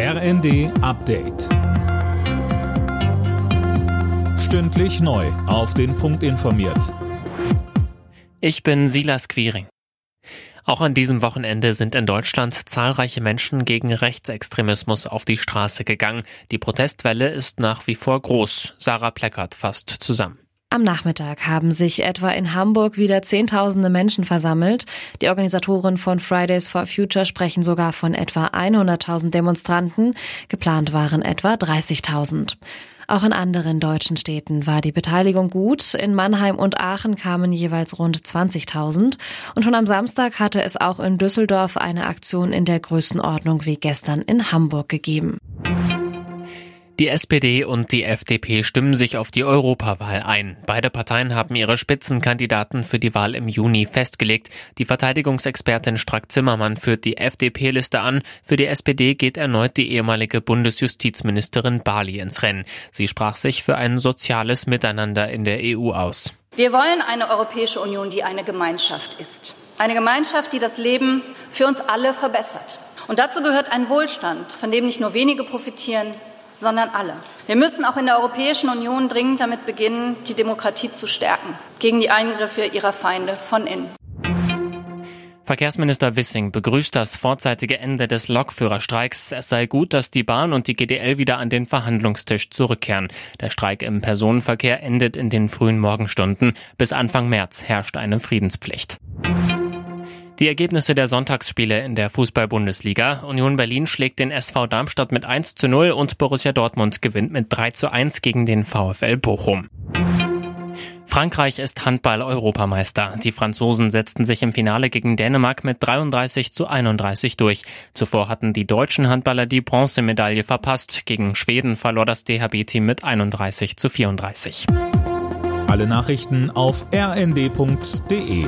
RND Update. Stündlich neu. Auf den Punkt informiert. Ich bin Silas Quiring. Auch an diesem Wochenende sind in Deutschland zahlreiche Menschen gegen Rechtsextremismus auf die Straße gegangen. Die Protestwelle ist nach wie vor groß. Sarah Pleckert fasst zusammen. Am Nachmittag haben sich etwa in Hamburg wieder Zehntausende Menschen versammelt. Die Organisatoren von Fridays for Future sprechen sogar von etwa 100.000 Demonstranten. Geplant waren etwa 30.000. Auch in anderen deutschen Städten war die Beteiligung gut. In Mannheim und Aachen kamen jeweils rund 20.000. Und schon am Samstag hatte es auch in Düsseldorf eine Aktion in der Größenordnung wie gestern in Hamburg gegeben. Die SPD und die FDP stimmen sich auf die Europawahl ein. Beide Parteien haben ihre Spitzenkandidaten für die Wahl im Juni festgelegt. Die Verteidigungsexpertin Strack-Zimmermann führt die FDP-Liste an. Für die SPD geht erneut die ehemalige Bundesjustizministerin Bali ins Rennen. Sie sprach sich für ein soziales Miteinander in der EU aus. Wir wollen eine Europäische Union, die eine Gemeinschaft ist. Eine Gemeinschaft, die das Leben für uns alle verbessert. Und dazu gehört ein Wohlstand, von dem nicht nur wenige profitieren, sondern alle. Wir müssen auch in der Europäischen Union dringend damit beginnen, die Demokratie zu stärken, gegen die Eingriffe ihrer Feinde von innen. Verkehrsminister Wissing begrüßt das vorzeitige Ende des Lokführerstreiks. Es sei gut, dass die Bahn und die GDL wieder an den Verhandlungstisch zurückkehren. Der Streik im Personenverkehr endet in den frühen Morgenstunden. Bis Anfang März herrscht eine Friedenspflicht. Die Ergebnisse der Sonntagsspiele in der Fußball-Bundesliga. Union Berlin schlägt den SV Darmstadt mit 1 zu 0 und Borussia Dortmund gewinnt mit 3 zu 1 gegen den VfL Bochum. Frankreich ist Handball-Europameister. Die Franzosen setzten sich im Finale gegen Dänemark mit 33 zu 31 durch. Zuvor hatten die deutschen Handballer die Bronzemedaille verpasst. Gegen Schweden verlor das DHB-Team mit 31 zu 34. Alle Nachrichten auf rnd.de